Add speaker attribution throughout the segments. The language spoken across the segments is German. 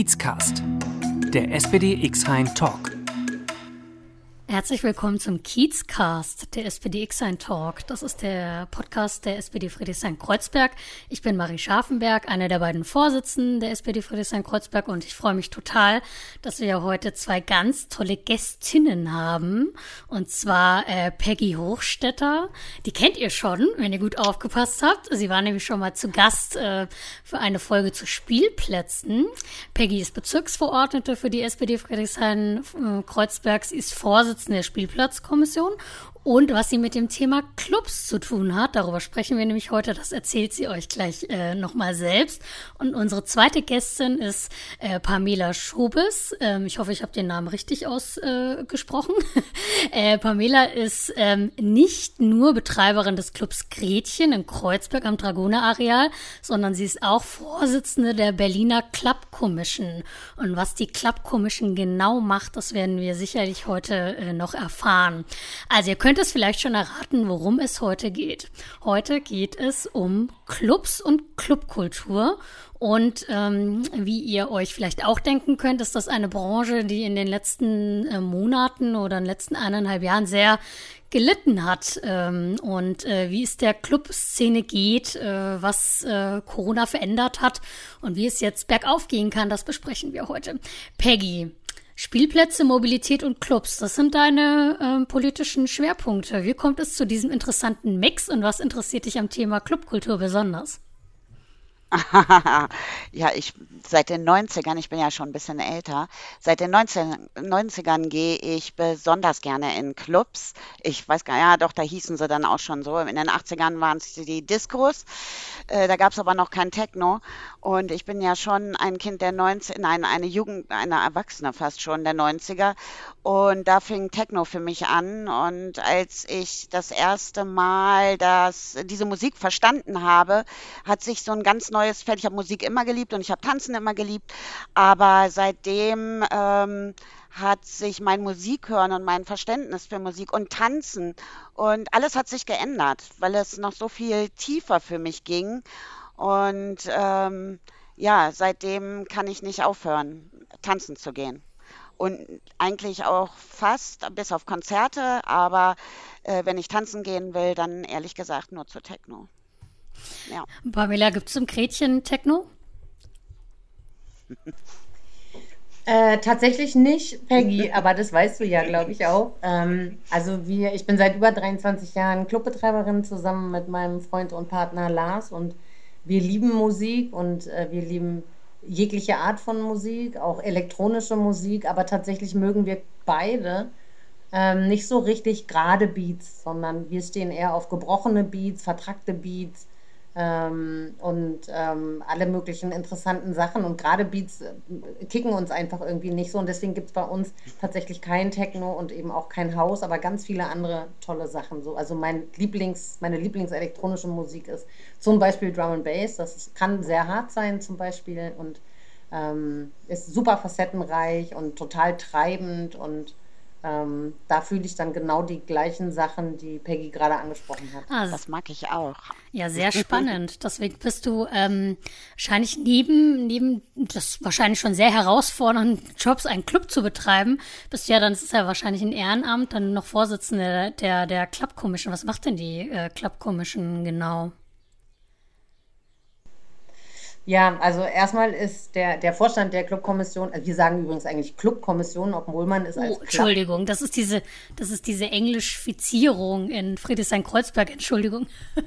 Speaker 1: Kiezcast, der SPD X-Hein Talk.
Speaker 2: Herzlich willkommen zum Kiezcast, der SPD X-Sein Talk. Das ist der Podcast der SPD Friedrichshain-Kreuzberg. Ich bin Marie Scharfenberg, eine der beiden Vorsitzenden der SPD Friedrichshain-Kreuzberg und ich freue mich total, dass wir heute zwei ganz tolle Gästinnen haben. Und zwar äh, Peggy Hochstetter. Die kennt ihr schon, wenn ihr gut aufgepasst habt. Sie war nämlich schon mal zu Gast äh, für eine Folge zu Spielplätzen. Peggy ist Bezirksverordnete für die SPD Friedrichshain-Kreuzberg. Sie ist Vorsitzende Vorsitzende der Spielplatzkommission und was sie mit dem Thema Clubs zu tun hat. Darüber sprechen wir nämlich heute. Das erzählt sie euch gleich äh, nochmal selbst. Und unsere zweite Gästin ist äh, Pamela Schobes. Ähm, ich hoffe, ich habe den Namen richtig ausgesprochen. Äh, Pamela ist ähm, nicht nur Betreiberin des Clubs Gretchen in Kreuzberg am Dragoner-Areal, sondern sie ist auch Vorsitzende der Berliner Club Commission. Und was die Club Commission genau macht, das werden wir sicherlich heute äh, noch erfahren. Also ihr könnt es vielleicht schon erraten, worum es heute geht. Heute geht es um Clubs und Clubkultur. Und ähm, wie ihr euch vielleicht auch denken könnt, ist das eine Branche, die in den letzten äh, Monaten oder in den letzten eineinhalb Jahren sehr gelitten hat ähm, und äh, wie es der Clubszene geht, äh, was äh, Corona verändert hat und wie es jetzt bergauf gehen kann, das besprechen wir heute. Peggy, Spielplätze, Mobilität und Clubs, das sind deine ähm, politischen Schwerpunkte. Wie kommt es zu diesem interessanten Mix und was interessiert dich am Thema Clubkultur besonders?
Speaker 3: ja, ich seit den 90ern, ich bin ja schon ein bisschen älter, seit den 19, 90ern gehe ich besonders gerne in Clubs. Ich weiß gar nicht, ja doch, da hießen sie dann auch schon so. In den 80ern waren es die Discos, äh, da gab es aber noch kein Techno. Und ich bin ja schon ein Kind der 90, nein, eine Jugend, eine Erwachsene fast schon der 90er. Und da fing Techno für mich an. Und als ich das erste Mal das, diese Musik verstanden habe, hat sich so ein ganz neues Feld. Ich habe Musik immer geliebt und ich habe Tanzen immer geliebt. Aber seitdem ähm, hat sich mein Musikhören und mein Verständnis für Musik und Tanzen und alles hat sich geändert, weil es noch so viel tiefer für mich ging. Und ähm, ja, seitdem kann ich nicht aufhören, tanzen zu gehen und eigentlich auch fast bis auf Konzerte, aber äh, wenn ich tanzen gehen will, dann ehrlich gesagt nur zu Techno.
Speaker 2: Ja. Pamela, gibt es im Gretchen Techno?
Speaker 4: Äh, tatsächlich nicht, Peggy, aber das weißt du ja, glaube ich auch. Ähm, also wir, ich bin seit über 23 Jahren Clubbetreiberin zusammen mit meinem Freund und Partner Lars und wir lieben Musik und äh, wir lieben jegliche Art von Musik, auch elektronische Musik, aber tatsächlich mögen wir beide ähm, nicht so richtig gerade Beats, sondern wir stehen eher auf gebrochene Beats, vertrackte Beats ähm, und ähm, alle möglichen interessanten Sachen. Und gerade Beats äh, kicken uns einfach irgendwie nicht so. Und deswegen gibt es bei uns tatsächlich kein Techno und eben auch kein Haus, aber ganz viele andere tolle Sachen. So. Also mein Lieblings, meine Lieblingselektronische Musik ist zum Beispiel Drum and Bass. Das kann sehr hart sein zum Beispiel und ähm, ist super facettenreich und total treibend und ähm, da fühle ich dann genau die gleichen Sachen, die Peggy gerade angesprochen hat.
Speaker 3: Ah, das mag ich auch.
Speaker 2: Ja, sehr spannend. Deswegen bist du ähm, wahrscheinlich neben, neben das wahrscheinlich schon sehr herausfordernden Jobs, einen Club zu betreiben, bist du ja dann, das ist ja wahrscheinlich ein Ehrenamt, dann noch Vorsitzende der, der Club Commission. Was macht denn die äh, Club Commission genau?
Speaker 4: Ja, also erstmal ist der, der Vorstand der Clubkommission, also wir sagen übrigens eigentlich Clubkommission, obwohl man es als.
Speaker 2: Oh, Entschuldigung, das ist diese, das ist diese Englischfizierung in Friedrichshain-Kreuzberg, Entschuldigung.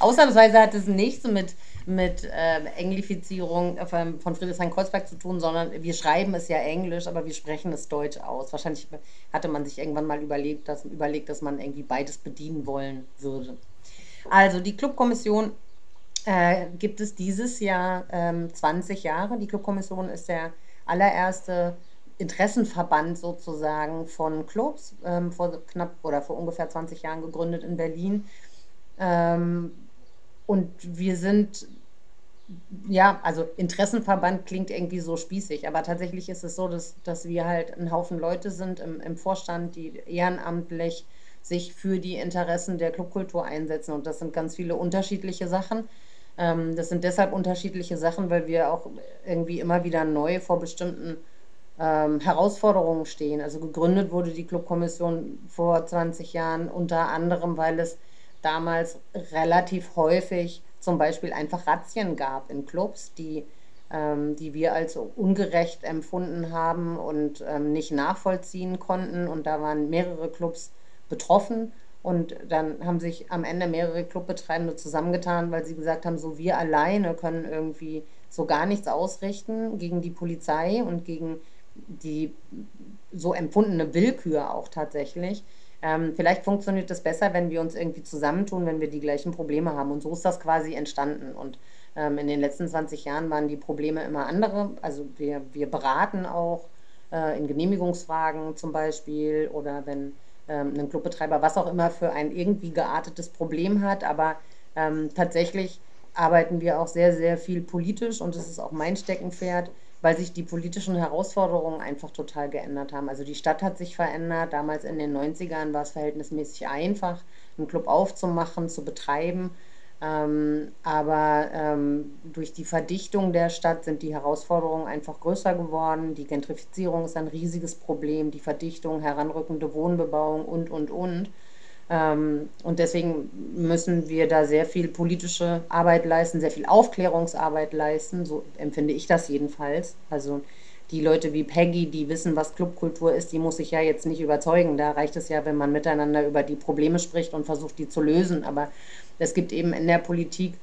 Speaker 4: Ausnahmsweise hat es nichts mit, mit äh, Englifizierung von, von Friedrichshain-Kreuzberg zu tun, sondern wir schreiben es ja Englisch, aber wir sprechen es Deutsch aus. Wahrscheinlich hatte man sich irgendwann mal überlegt, dass, überlegt, dass man irgendwie beides bedienen wollen würde. Also die Clubkommission äh, gibt es dieses Jahr ähm, 20 Jahre. Die Clubkommission ist der allererste Interessenverband sozusagen von Clubs, ähm, vor knapp oder vor ungefähr 20 Jahren gegründet in Berlin. Ähm, und wir sind, ja, also Interessenverband klingt irgendwie so spießig, aber tatsächlich ist es so, dass, dass wir halt ein Haufen Leute sind im, im Vorstand, die ehrenamtlich sich für die Interessen der Clubkultur einsetzen. Und das sind ganz viele unterschiedliche Sachen. Ähm, das sind deshalb unterschiedliche Sachen, weil wir auch irgendwie immer wieder neu vor bestimmten ähm, Herausforderungen stehen. Also gegründet wurde die Clubkommission vor 20 Jahren unter anderem, weil es damals relativ häufig zum Beispiel einfach Razzien gab in Clubs, die, ähm, die wir als ungerecht empfunden haben und ähm, nicht nachvollziehen konnten. Und da waren mehrere Clubs betroffen. Und dann haben sich am Ende mehrere Clubbetreibende zusammengetan, weil sie gesagt haben, so wir alleine können irgendwie so gar nichts ausrichten gegen die Polizei und gegen die so empfundene Willkür auch tatsächlich. Ähm, vielleicht funktioniert das besser, wenn wir uns irgendwie zusammentun, wenn wir die gleichen Probleme haben. Und so ist das quasi entstanden. Und ähm, in den letzten 20 Jahren waren die Probleme immer andere. Also wir, wir beraten auch äh, in Genehmigungsfragen zum Beispiel oder wenn ähm, ein Clubbetreiber was auch immer für ein irgendwie geartetes Problem hat. Aber ähm, tatsächlich arbeiten wir auch sehr, sehr viel politisch und das ist auch mein Steckenpferd, weil sich die politischen Herausforderungen einfach total geändert haben. Also die Stadt hat sich verändert. Damals in den 90ern war es verhältnismäßig einfach, einen Club aufzumachen, zu betreiben. Ähm, aber ähm, durch die Verdichtung der Stadt sind die Herausforderungen einfach größer geworden. Die Gentrifizierung ist ein riesiges Problem, die Verdichtung, heranrückende Wohnbebauung und, und, und. Ähm, und deswegen müssen wir da sehr viel politische Arbeit leisten, sehr viel Aufklärungsarbeit leisten. So empfinde ich das jedenfalls. Also die Leute wie Peggy, die wissen, was Clubkultur ist, die muss ich ja jetzt nicht überzeugen. Da reicht es ja, wenn man miteinander über die Probleme spricht und versucht, die zu lösen. Aber es gibt eben in der Politik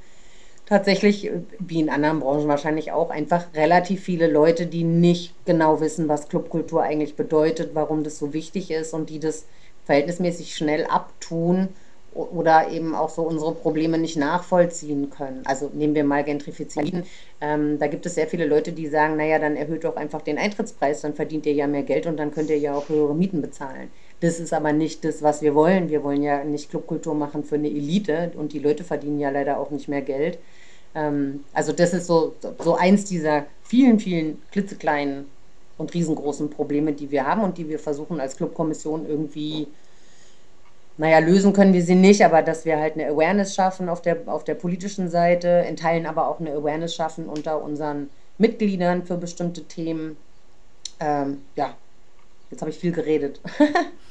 Speaker 4: tatsächlich, wie in anderen Branchen wahrscheinlich auch, einfach relativ viele Leute, die nicht genau wissen, was Clubkultur eigentlich bedeutet, warum das so wichtig ist und die das verhältnismäßig schnell abtun oder eben auch so unsere Probleme nicht nachvollziehen können. Also nehmen wir mal Gentrifizierung. Ähm, da gibt es sehr viele Leute, die sagen, naja, dann erhöht doch einfach den Eintrittspreis, dann verdient ihr ja mehr Geld und dann könnt ihr ja auch höhere Mieten bezahlen. Das ist aber nicht das, was wir wollen. Wir wollen ja nicht Clubkultur machen für eine Elite und die Leute verdienen ja leider auch nicht mehr Geld. Ähm, also das ist so, so eins dieser vielen, vielen klitzekleinen und riesengroßen Probleme, die wir haben und die wir versuchen als Clubkommission irgendwie, naja, lösen können wir sie nicht, aber dass wir halt eine Awareness schaffen auf der, auf der politischen Seite, in Teilen aber auch eine Awareness schaffen unter unseren Mitgliedern für bestimmte Themen. Ähm, ja, jetzt habe ich viel geredet.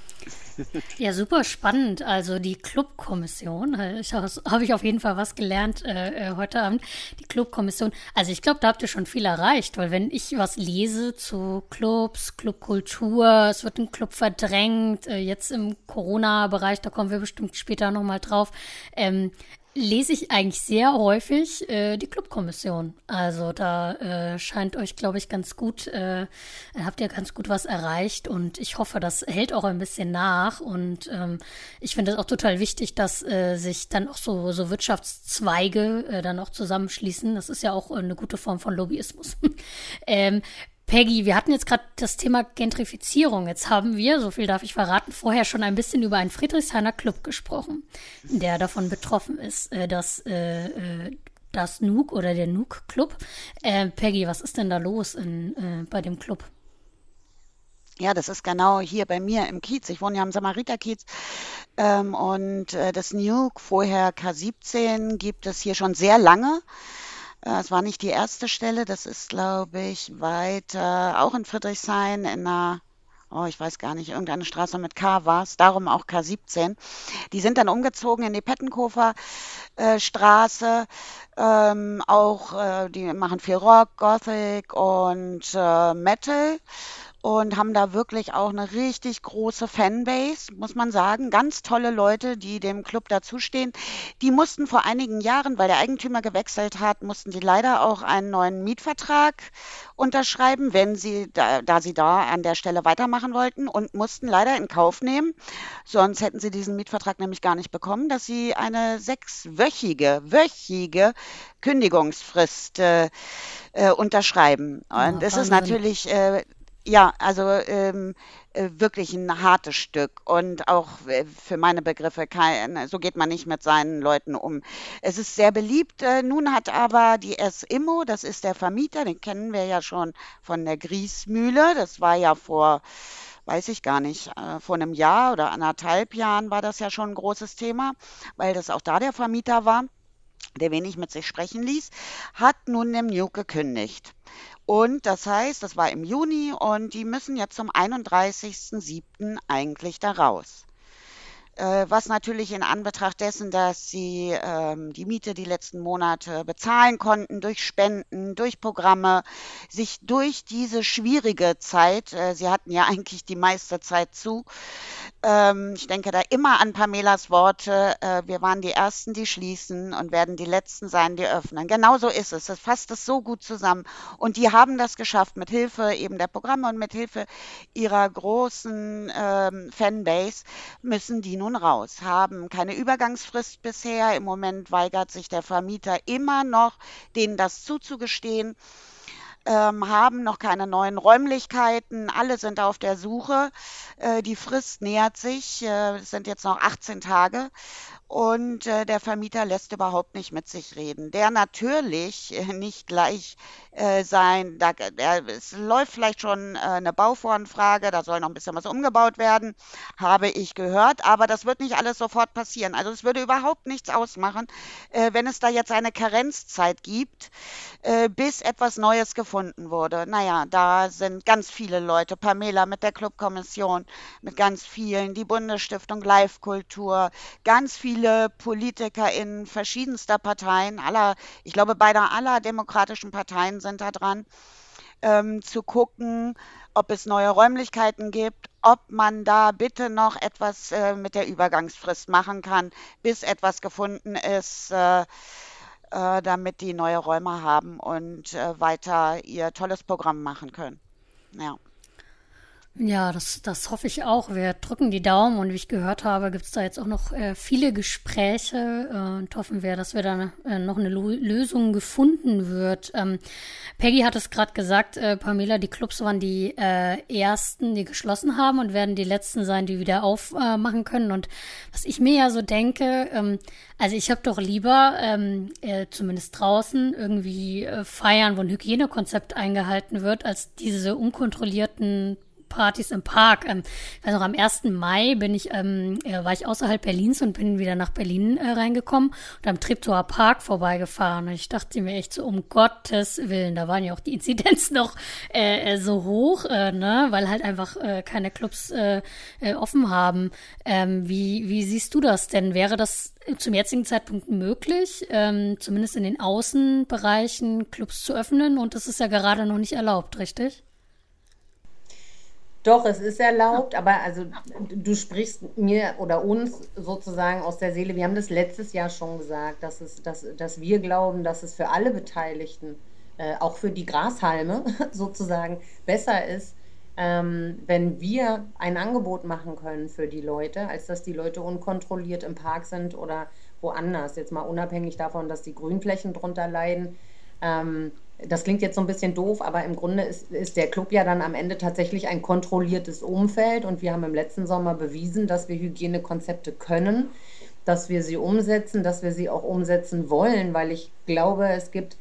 Speaker 2: Ja, super spannend. Also die Clubkommission, äh, habe ich auf jeden Fall was gelernt äh, äh, heute Abend. Die Clubkommission. Also ich glaube, da habt ihr schon viel erreicht, weil wenn ich was lese zu Clubs, Clubkultur, es wird ein Club verdrängt, äh, jetzt im Corona-Bereich, da kommen wir bestimmt später nochmal drauf. Ähm, lese ich eigentlich sehr häufig äh, die Clubkommission. Also da äh, scheint euch, glaube ich, ganz gut, äh, habt ihr ganz gut was erreicht und ich hoffe, das hält auch ein bisschen nach und ähm, ich finde es auch total wichtig, dass äh, sich dann auch so, so Wirtschaftszweige äh, dann auch zusammenschließen. Das ist ja auch eine gute Form von Lobbyismus. ähm, Peggy, wir hatten jetzt gerade das Thema Gentrifizierung. Jetzt haben wir, so viel darf ich verraten, vorher schon ein bisschen über einen Friedrichshainer Club gesprochen, der davon betroffen ist, äh, dass äh, äh, das Nuke oder der Nuke Club. Peggy, was ist denn da los in, bei dem Club?
Speaker 3: Ja, das ist genau hier bei mir im Kiez. Ich wohne ja am Samariterkiez. Ähm, und das Nuke, vorher K17, gibt es hier schon sehr lange. Äh, es war nicht die erste Stelle, das ist, glaube ich, weiter, auch in Friedrichshain, in einer, oh, ich weiß gar nicht, irgendeine Straße mit K war es, darum auch K17. Die sind dann umgezogen in die Pettenkofer äh, Straße, ähm, auch, äh, die machen viel Rock, Gothic und äh, Metal und haben da wirklich auch eine richtig große Fanbase, muss man sagen. Ganz tolle Leute, die dem Club dazustehen. Die mussten vor einigen Jahren, weil der Eigentümer gewechselt hat, mussten sie leider auch einen neuen Mietvertrag unterschreiben, wenn sie da, da sie da an der Stelle weitermachen wollten und mussten leider in Kauf nehmen, sonst hätten sie diesen Mietvertrag nämlich gar nicht bekommen, dass sie eine sechswöchige, wöchige Kündigungsfrist äh, äh, unterschreiben. Und es ist natürlich äh, ja, also ähm, äh, wirklich ein hartes Stück und auch äh, für meine Begriffe kein, so geht man nicht mit seinen Leuten um. Es ist sehr beliebt. Äh, nun hat aber die S Immo, das ist der Vermieter, den kennen wir ja schon von der Griesmühle. Das war ja vor, weiß ich gar nicht, vor einem Jahr oder anderthalb Jahren war das ja schon ein großes Thema, weil das auch da der Vermieter war. Der wenig mit sich sprechen ließ, hat nun dem Nuke gekündigt. Und das heißt, das war im Juni und die müssen jetzt zum 31.07. eigentlich da raus. Äh, was natürlich in Anbetracht dessen, dass sie ähm, die Miete die letzten Monate bezahlen konnten durch Spenden, durch Programme, sich durch diese schwierige Zeit, äh, sie hatten ja eigentlich die meiste Zeit zu, ähm, ich denke da immer an Pamelas Worte, äh, wir waren die Ersten, die schließen und werden die Letzten sein, die öffnen. Genau so ist es. Das fasst es so gut zusammen. Und die haben das geschafft mit Hilfe eben der Programme und mit Hilfe ihrer großen ähm, Fanbase müssen die nun raus, haben keine Übergangsfrist bisher. Im Moment weigert sich der Vermieter immer noch, denen das zuzugestehen ähm, haben noch keine neuen Räumlichkeiten. Alle sind auf der Suche. Äh, die Frist nähert sich. Äh, es sind jetzt noch 18 Tage und äh, der Vermieter lässt überhaupt nicht mit sich reden. Der natürlich äh, nicht gleich äh, sein, da, der, es läuft vielleicht schon äh, eine Bauvoranfrage, da soll noch ein bisschen was umgebaut werden, habe ich gehört, aber das wird nicht alles sofort passieren. Also es würde überhaupt nichts ausmachen, äh, wenn es da jetzt eine Karenzzeit gibt, äh, bis etwas Neues gefunden wurde. Naja, da sind ganz viele Leute, Pamela mit der Clubkommission, mit ganz vielen, die Bundesstiftung Live-Kultur, ganz viele viele Politiker in verschiedenster Parteien, aller, ich glaube, beinahe aller demokratischen Parteien sind da dran, ähm, zu gucken, ob es neue Räumlichkeiten gibt, ob man da bitte noch etwas äh, mit der Übergangsfrist machen kann, bis etwas gefunden ist, äh, äh, damit die neue Räume haben und äh, weiter ihr tolles Programm machen können. Ja.
Speaker 2: Ja, das, das hoffe ich auch. Wir drücken die Daumen und wie ich gehört habe, gibt es da jetzt auch noch äh, viele Gespräche äh, und hoffen wir, dass wir da äh, noch eine Lo Lösung gefunden wird. Ähm, Peggy hat es gerade gesagt, äh, Pamela, die Clubs waren die äh, ersten, die geschlossen haben und werden die letzten sein, die wieder aufmachen können. Und was ich mir ja so denke, ähm, also ich habe doch lieber, ähm, äh, zumindest draußen, irgendwie äh, feiern, wo ein Hygienekonzept eingehalten wird, als diese unkontrollierten Partys im Park. Ähm, weiß noch, am 1. Mai bin ich, ähm, äh, war ich außerhalb Berlins und bin wieder nach Berlin äh, reingekommen und am Treptower Park vorbeigefahren. Und ich dachte mir echt so, um Gottes Willen, da waren ja auch die Inzidenzen noch äh, äh, so hoch, äh, ne, weil halt einfach äh, keine Clubs äh, äh, offen haben. Ähm, wie, wie siehst du das denn? Wäre das zum jetzigen Zeitpunkt möglich, ähm, zumindest in den Außenbereichen Clubs zu öffnen? Und das ist ja gerade noch nicht erlaubt, richtig?
Speaker 4: Doch, es ist erlaubt, aber also du sprichst mir oder uns sozusagen aus der Seele. Wir haben das letztes Jahr schon gesagt, dass, es, dass, dass wir glauben, dass es für alle Beteiligten, äh, auch für die Grashalme sozusagen, besser ist, ähm, wenn wir ein Angebot machen können für die Leute, als dass die Leute unkontrolliert im Park sind oder woanders. Jetzt mal unabhängig davon, dass die Grünflächen drunter leiden. Ähm, das klingt jetzt so ein bisschen doof, aber im Grunde ist, ist der Club ja dann am Ende tatsächlich ein kontrolliertes Umfeld. Und wir haben im letzten Sommer bewiesen, dass wir Hygienekonzepte können, dass wir sie umsetzen, dass wir sie auch umsetzen wollen, weil ich glaube, es gibt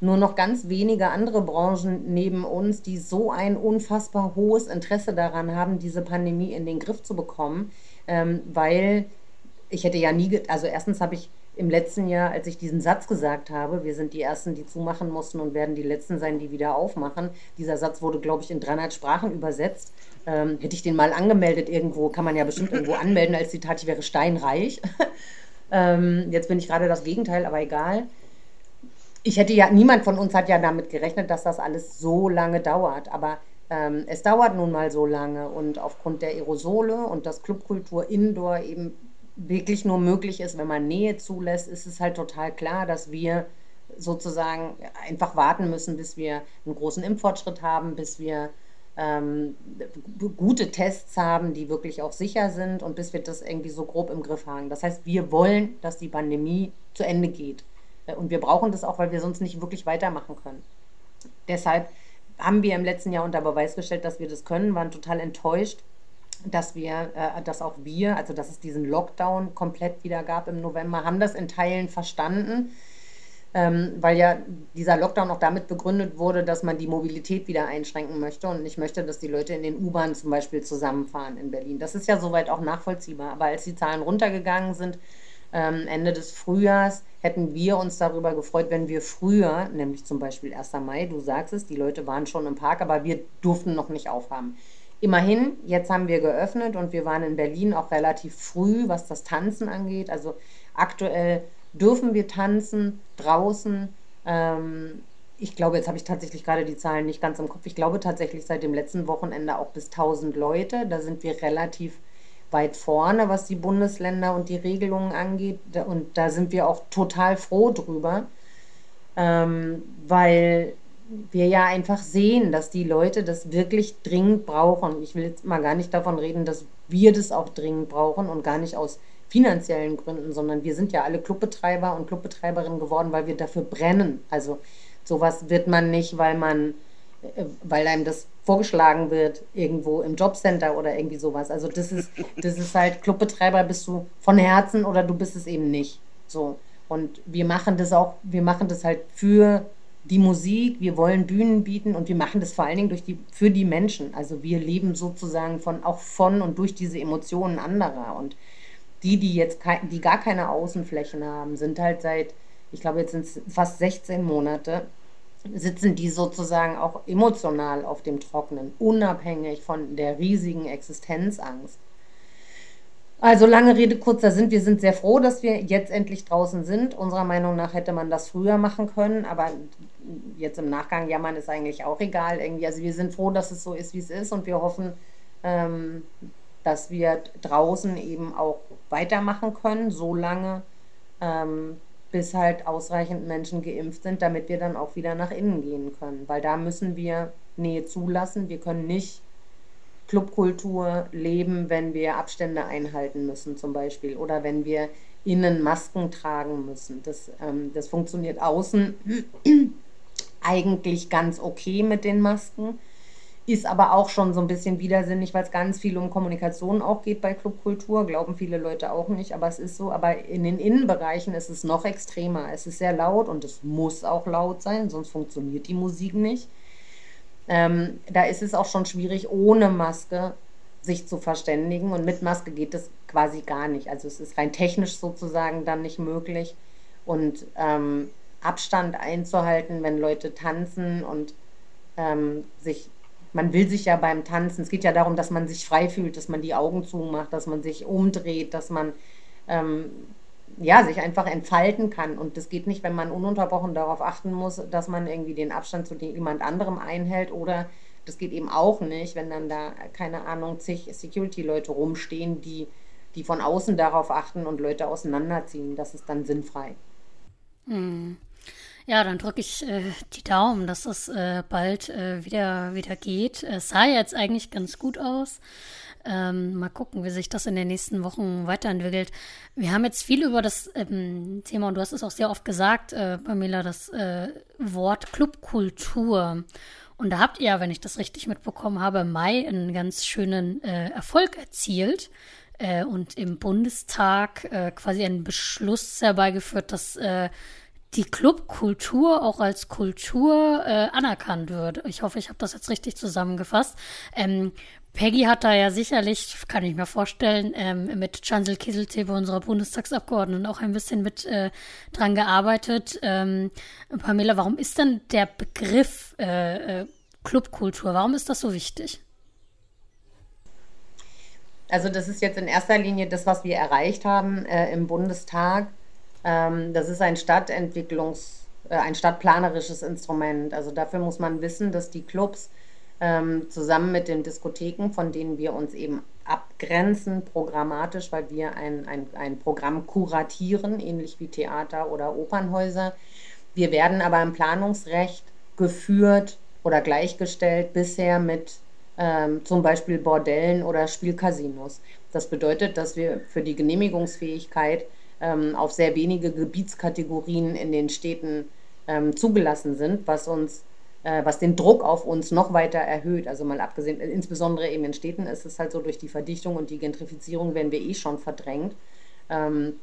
Speaker 4: nur noch ganz wenige andere Branchen neben uns, die so ein unfassbar hohes Interesse daran haben, diese Pandemie in den Griff zu bekommen, ähm, weil ich hätte ja nie, also erstens habe ich im letzten Jahr, als ich diesen Satz gesagt habe, wir sind die Ersten, die zumachen mussten und werden die Letzten sein, die wieder aufmachen. Dieser Satz wurde, glaube ich, in 300 Sprachen übersetzt. Ähm, hätte ich den mal angemeldet irgendwo, kann man ja bestimmt irgendwo anmelden als Zitat, ich wäre steinreich. ähm, jetzt bin ich gerade das Gegenteil, aber egal. Ich hätte ja, niemand von uns hat ja damit gerechnet, dass das alles so lange dauert. Aber ähm, es dauert nun mal so lange und aufgrund der Aerosole und dass Clubkultur Indoor eben wirklich nur möglich ist, wenn man Nähe zulässt, ist es halt total klar, dass wir sozusagen einfach warten müssen, bis wir einen großen Impffortschritt haben, bis wir ähm, gute Tests haben, die wirklich auch sicher sind und bis wir das irgendwie so grob im Griff haben. Das heißt, wir wollen, dass die Pandemie zu Ende geht. Äh, und wir brauchen das auch, weil wir sonst nicht wirklich weitermachen können. Deshalb haben wir im letzten Jahr unter Beweis gestellt, dass wir das können, waren total enttäuscht, dass wir, äh, dass auch wir, also dass es diesen Lockdown komplett wieder gab im November, haben das in Teilen verstanden, ähm, weil ja dieser Lockdown auch damit begründet wurde, dass man die Mobilität wieder einschränken möchte und nicht möchte, dass die Leute in den U-Bahnen zum Beispiel zusammenfahren in Berlin. Das ist ja soweit auch nachvollziehbar. Aber als die Zahlen runtergegangen sind, ähm, Ende des Frühjahrs hätten wir uns darüber gefreut, wenn wir früher, nämlich zum Beispiel 1. Mai, du sagst es, die Leute waren schon im Park, aber wir durften noch nicht aufhaben. Immerhin, jetzt haben wir geöffnet und wir waren in Berlin auch relativ früh, was das Tanzen angeht. Also aktuell dürfen wir tanzen draußen. Ähm, ich glaube, jetzt habe ich tatsächlich gerade die Zahlen nicht ganz im Kopf. Ich glaube tatsächlich seit dem letzten Wochenende auch bis 1000 Leute. Da sind wir relativ weit vorne, was die Bundesländer und die Regelungen angeht. Und da sind wir auch total froh drüber, ähm, weil wir ja einfach sehen, dass die Leute das wirklich dringend brauchen. Ich will jetzt mal gar nicht davon reden, dass wir das auch dringend brauchen und gar nicht aus finanziellen Gründen, sondern wir sind ja alle Clubbetreiber und Clubbetreiberinnen geworden, weil wir dafür brennen. Also sowas wird man nicht, weil man, äh, weil einem das vorgeschlagen wird, irgendwo im Jobcenter oder irgendwie sowas. Also das ist, das ist halt, Clubbetreiber bist du von Herzen oder du bist es eben nicht. So. Und wir machen das auch, wir machen das halt für die Musik, wir wollen Bühnen bieten und wir machen das vor allen Dingen durch die, für die Menschen. Also wir leben sozusagen von, auch von und durch diese Emotionen anderer. Und die, die jetzt die gar keine Außenflächen haben, sind halt seit, ich glaube, jetzt sind es fast 16 Monate sitzen die sozusagen auch emotional auf dem Trockenen, unabhängig von der riesigen Existenzangst. Also lange Rede, kurzer Sinn, wir sind sehr froh, dass wir jetzt endlich draußen sind. Unserer Meinung nach hätte man das früher machen können, aber jetzt im Nachgang jammern ist eigentlich auch egal. Irgendwie. Also wir sind froh, dass es so ist, wie es ist und wir hoffen, ähm, dass wir draußen eben auch weitermachen können, solange ähm, bis halt ausreichend Menschen geimpft sind, damit wir dann auch wieder nach innen gehen können. Weil da müssen wir Nähe zulassen. Wir können nicht Clubkultur leben, wenn wir Abstände einhalten müssen zum Beispiel oder wenn wir innen Masken tragen müssen. Das, ähm, das funktioniert außen eigentlich ganz okay mit den Masken ist aber auch schon so ein bisschen widersinnig, weil es ganz viel um Kommunikation auch geht bei Clubkultur. Glauben viele Leute auch nicht, aber es ist so. Aber in den Innenbereichen ist es noch extremer. Es ist sehr laut und es muss auch laut sein, sonst funktioniert die Musik nicht. Ähm, da ist es auch schon schwierig, ohne Maske sich zu verständigen. Und mit Maske geht es quasi gar nicht. Also es ist rein technisch sozusagen dann nicht möglich. Und ähm, Abstand einzuhalten, wenn Leute tanzen und ähm, sich man will sich ja beim Tanzen, es geht ja darum, dass man sich frei fühlt, dass man die Augen zumacht, dass man sich umdreht, dass man ähm, ja, sich einfach entfalten kann. Und das geht nicht, wenn man ununterbrochen darauf achten muss, dass man irgendwie den Abstand zu jemand anderem einhält oder das geht eben auch nicht, wenn dann da, keine Ahnung, zig Security-Leute rumstehen, die, die von außen darauf achten und Leute auseinanderziehen. Das ist dann sinnfrei.
Speaker 2: Hm. Ja, dann drücke ich äh, die Daumen, dass es äh, bald äh, wieder, wieder geht. Es sah jetzt eigentlich ganz gut aus. Ähm, mal gucken, wie sich das in den nächsten Wochen weiterentwickelt. Wir haben jetzt viel über das ähm, Thema, und du hast es auch sehr oft gesagt, äh, Pamela, das äh, Wort Clubkultur. Und da habt ihr, wenn ich das richtig mitbekommen habe, im Mai einen ganz schönen äh, Erfolg erzielt äh, und im Bundestag äh, quasi einen Beschluss herbeigeführt, dass äh, die Clubkultur auch als Kultur äh, anerkannt wird. Ich hoffe, ich habe das jetzt richtig zusammengefasst. Ähm, Peggy hat da ja sicherlich, kann ich mir vorstellen, ähm, mit Chancel Kieseltebe, unserer Bundestagsabgeordneten, auch ein bisschen mit äh, dran gearbeitet. Ähm, Pamela, warum ist denn der Begriff äh, äh, Clubkultur, warum ist das so wichtig?
Speaker 4: Also das ist jetzt in erster Linie das, was wir erreicht haben äh, im Bundestag das ist ein Stadtentwicklungs-, äh, ein stadtplanerisches Instrument. Also dafür muss man wissen, dass die Clubs ähm, zusammen mit den Diskotheken, von denen wir uns eben abgrenzen, programmatisch, weil wir ein, ein, ein Programm kuratieren, ähnlich wie Theater oder Opernhäuser. Wir werden aber im Planungsrecht geführt oder gleichgestellt bisher mit ähm, zum Beispiel Bordellen oder Spielcasinos. Das bedeutet, dass wir für die Genehmigungsfähigkeit ähm, auf sehr wenige Gebietskategorien in den Städten ähm, zugelassen sind, was uns äh, was den Druck auf uns noch weiter erhöht. Also mal abgesehen, insbesondere eben in Städten ist es halt so, durch die Verdichtung und die Gentrifizierung werden wir eh schon verdrängt. Ähm,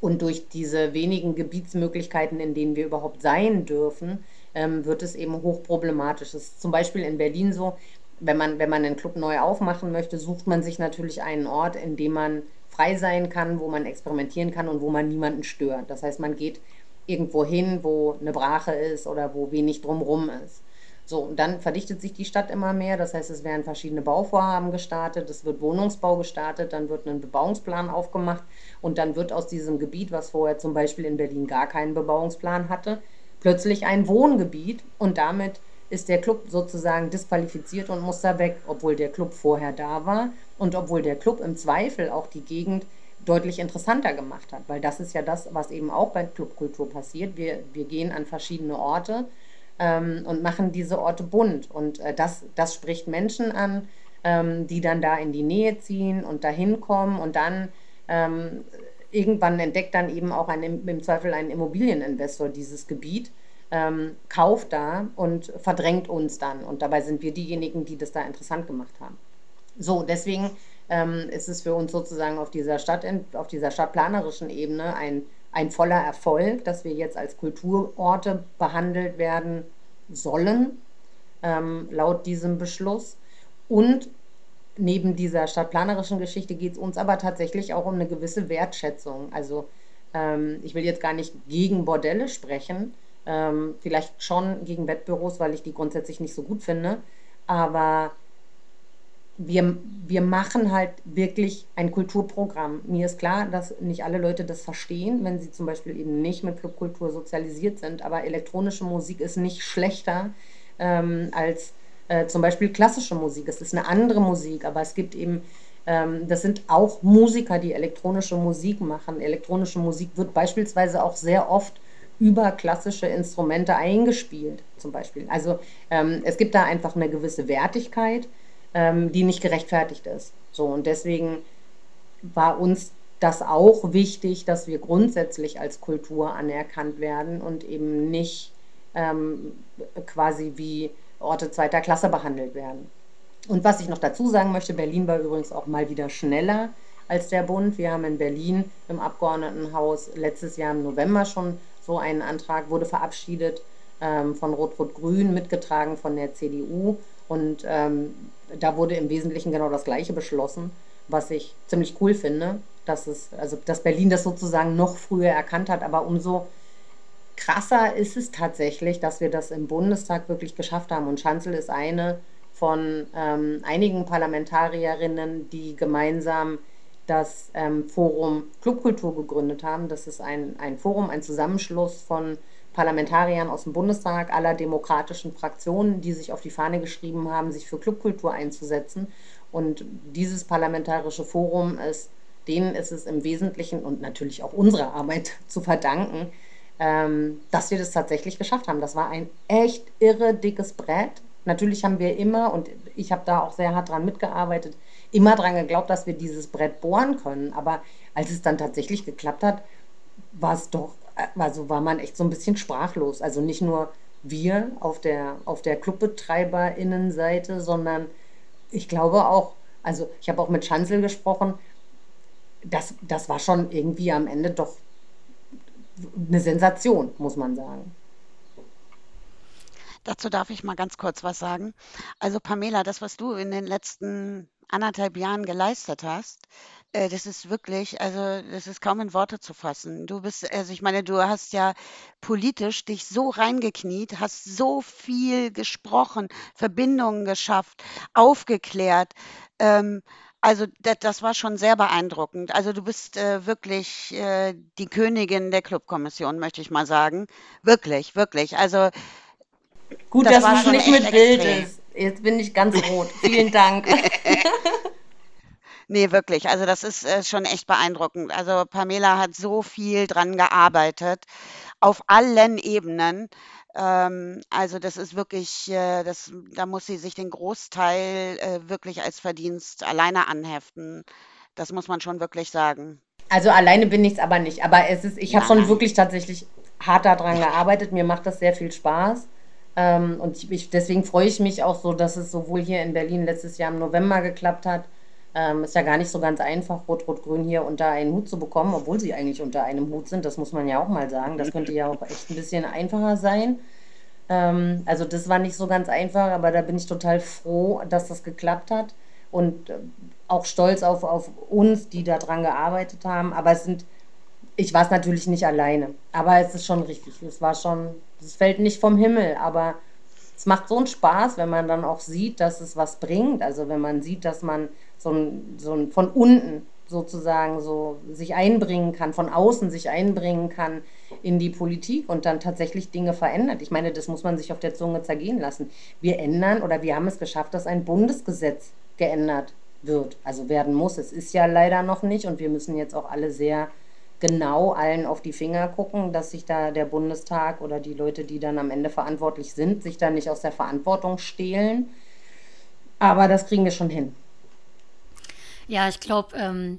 Speaker 4: und durch diese wenigen Gebietsmöglichkeiten, in denen wir überhaupt sein dürfen, ähm, wird es eben hochproblematisch. Es ist zum Beispiel in Berlin so, wenn man, wenn man einen Club neu aufmachen möchte, sucht man sich natürlich einen Ort, in dem man frei sein kann, wo man experimentieren kann und wo man niemanden stört. Das heißt, man geht irgendwo hin, wo eine Brache ist oder wo wenig drumrum ist. So, und dann verdichtet sich die Stadt immer mehr. Das heißt, es werden verschiedene Bauvorhaben gestartet, es wird Wohnungsbau gestartet, dann wird ein Bebauungsplan aufgemacht und dann wird aus diesem Gebiet, was vorher zum Beispiel in Berlin gar keinen Bebauungsplan hatte, plötzlich ein Wohngebiet und damit ist der Club sozusagen disqualifiziert und muss da weg, obwohl der Club vorher da war und obwohl der Club im Zweifel auch die Gegend deutlich interessanter gemacht hat, weil das ist ja das, was eben auch bei Clubkultur passiert. Wir, wir gehen an verschiedene Orte ähm, und machen diese Orte bunt und äh, das, das spricht Menschen an, ähm, die dann da in die Nähe ziehen und dahin kommen und dann ähm, irgendwann entdeckt dann eben auch ein, im Zweifel ein Immobilieninvestor dieses Gebiet, ähm, kauft da und verdrängt uns dann. Und dabei sind wir diejenigen, die das da interessant gemacht haben. So, deswegen ähm, ist es für uns sozusagen auf dieser, Stadt, auf dieser stadtplanerischen Ebene ein, ein voller Erfolg, dass wir jetzt als Kulturorte behandelt werden sollen, ähm, laut diesem Beschluss. Und neben dieser stadtplanerischen Geschichte geht es uns aber tatsächlich auch um eine gewisse Wertschätzung. Also ähm, ich will jetzt gar nicht gegen Bordelle sprechen, ähm, vielleicht schon gegen Wettbüros, weil ich die grundsätzlich nicht so gut finde, aber wir, wir machen halt wirklich ein Kulturprogramm. Mir ist klar, dass nicht alle Leute das verstehen, wenn sie zum Beispiel eben nicht mit Clubkultur sozialisiert sind, aber elektronische Musik ist nicht schlechter ähm, als äh, zum Beispiel klassische Musik. Es ist eine andere Musik, aber es gibt eben, ähm, das sind auch Musiker, die elektronische Musik machen. Elektronische Musik wird beispielsweise auch sehr oft über klassische Instrumente eingespielt, zum Beispiel. Also ähm, es gibt da einfach eine gewisse Wertigkeit, ähm, die nicht gerechtfertigt ist. So und deswegen war uns das auch wichtig, dass wir grundsätzlich als Kultur anerkannt werden und eben nicht ähm, quasi wie Orte zweiter Klasse behandelt werden. Und was ich noch dazu sagen möchte, Berlin war übrigens auch mal wieder schneller als der Bund. Wir haben in Berlin im Abgeordnetenhaus letztes Jahr im November schon so einen Antrag, wurde verabschiedet ähm, von Rot-Rot-Grün, mitgetragen von der CDU. Und ähm, da wurde im Wesentlichen genau das Gleiche beschlossen, was ich ziemlich cool finde, dass es, also dass Berlin das sozusagen noch früher erkannt hat, aber umso krasser ist es tatsächlich, dass wir das im Bundestag wirklich geschafft haben. Und Schanzel ist eine von ähm, einigen Parlamentarierinnen, die gemeinsam das ähm, Forum Clubkultur gegründet haben. Das ist ein, ein Forum, ein Zusammenschluss von Parlamentariern aus dem Bundestag aller demokratischen Fraktionen, die sich auf die Fahne geschrieben haben, sich für Clubkultur einzusetzen. Und dieses parlamentarische Forum ist, denen ist es im Wesentlichen und natürlich auch unserer Arbeit zu verdanken, ähm, dass wir das tatsächlich geschafft haben. Das war ein echt irre dickes Brett. Natürlich haben wir immer, und ich habe da auch sehr hart dran mitgearbeitet, immer dran geglaubt, dass wir dieses Brett bohren können. Aber als es dann tatsächlich geklappt hat, war es doch, also war man echt so ein bisschen sprachlos. Also nicht nur wir auf der, auf der Clubbetreiberinnenseite, sondern ich glaube auch, also ich habe auch mit Schanzel gesprochen, das, das war schon irgendwie am Ende doch eine Sensation, muss man sagen.
Speaker 3: Dazu darf ich mal ganz kurz was sagen. Also Pamela, das, was du in den letzten anderthalb Jahren geleistet hast, äh, das ist wirklich, also das ist kaum in Worte zu fassen. Du bist, also ich meine, du hast ja politisch dich so reingekniet, hast so viel gesprochen, Verbindungen geschafft, aufgeklärt. Ähm, also das, das war schon sehr beeindruckend. Also du bist äh, wirklich äh, die Königin der Clubkommission, möchte ich mal sagen. Wirklich, wirklich. Also
Speaker 4: Gut, das dass es nicht mit Bild ist. Jetzt bin ich ganz rot. Vielen Dank.
Speaker 3: nee, wirklich. Also das ist äh, schon echt beeindruckend. Also Pamela hat so viel dran gearbeitet, auf allen Ebenen. Ähm, also das ist wirklich, äh, das, da muss sie sich den Großteil äh, wirklich als Verdienst alleine anheften. Das muss man schon wirklich sagen.
Speaker 4: Also alleine bin ich es aber nicht. Aber es ist, ich habe schon wirklich tatsächlich hart daran gearbeitet. Mir macht das sehr viel Spaß. Ähm, und ich, ich, deswegen freue ich mich auch so, dass es sowohl hier in Berlin letztes Jahr im November geklappt hat. Ähm, ist ja gar nicht so ganz einfach, Rot-Rot-Grün hier unter einen Hut zu bekommen, obwohl sie eigentlich unter einem Hut sind. Das muss man ja auch mal sagen. Das könnte ja auch echt ein bisschen einfacher sein. Ähm, also das war nicht so ganz einfach, aber da bin ich total froh, dass das geklappt hat. und äh, auch stolz auf, auf uns, die daran gearbeitet haben. Aber es sind, ich war es natürlich nicht alleine. Aber es ist schon richtig. Es war schon, es fällt nicht vom Himmel, aber es macht so einen Spaß, wenn man dann auch sieht, dass es was bringt. Also wenn man sieht, dass man so ein, so ein von unten sozusagen so sich einbringen kann, von außen sich einbringen kann in die Politik und dann tatsächlich Dinge verändert. Ich meine, das muss man sich auf der Zunge zergehen lassen. Wir ändern oder wir haben es geschafft, dass ein Bundesgesetz geändert wird, also werden muss. Es ist ja leider noch nicht und wir müssen jetzt auch alle sehr genau allen auf die Finger gucken, dass sich da der Bundestag oder die Leute, die dann am Ende verantwortlich sind, sich da nicht aus der Verantwortung stehlen. Aber das kriegen wir schon hin.
Speaker 2: Ja, ich glaube, ähm,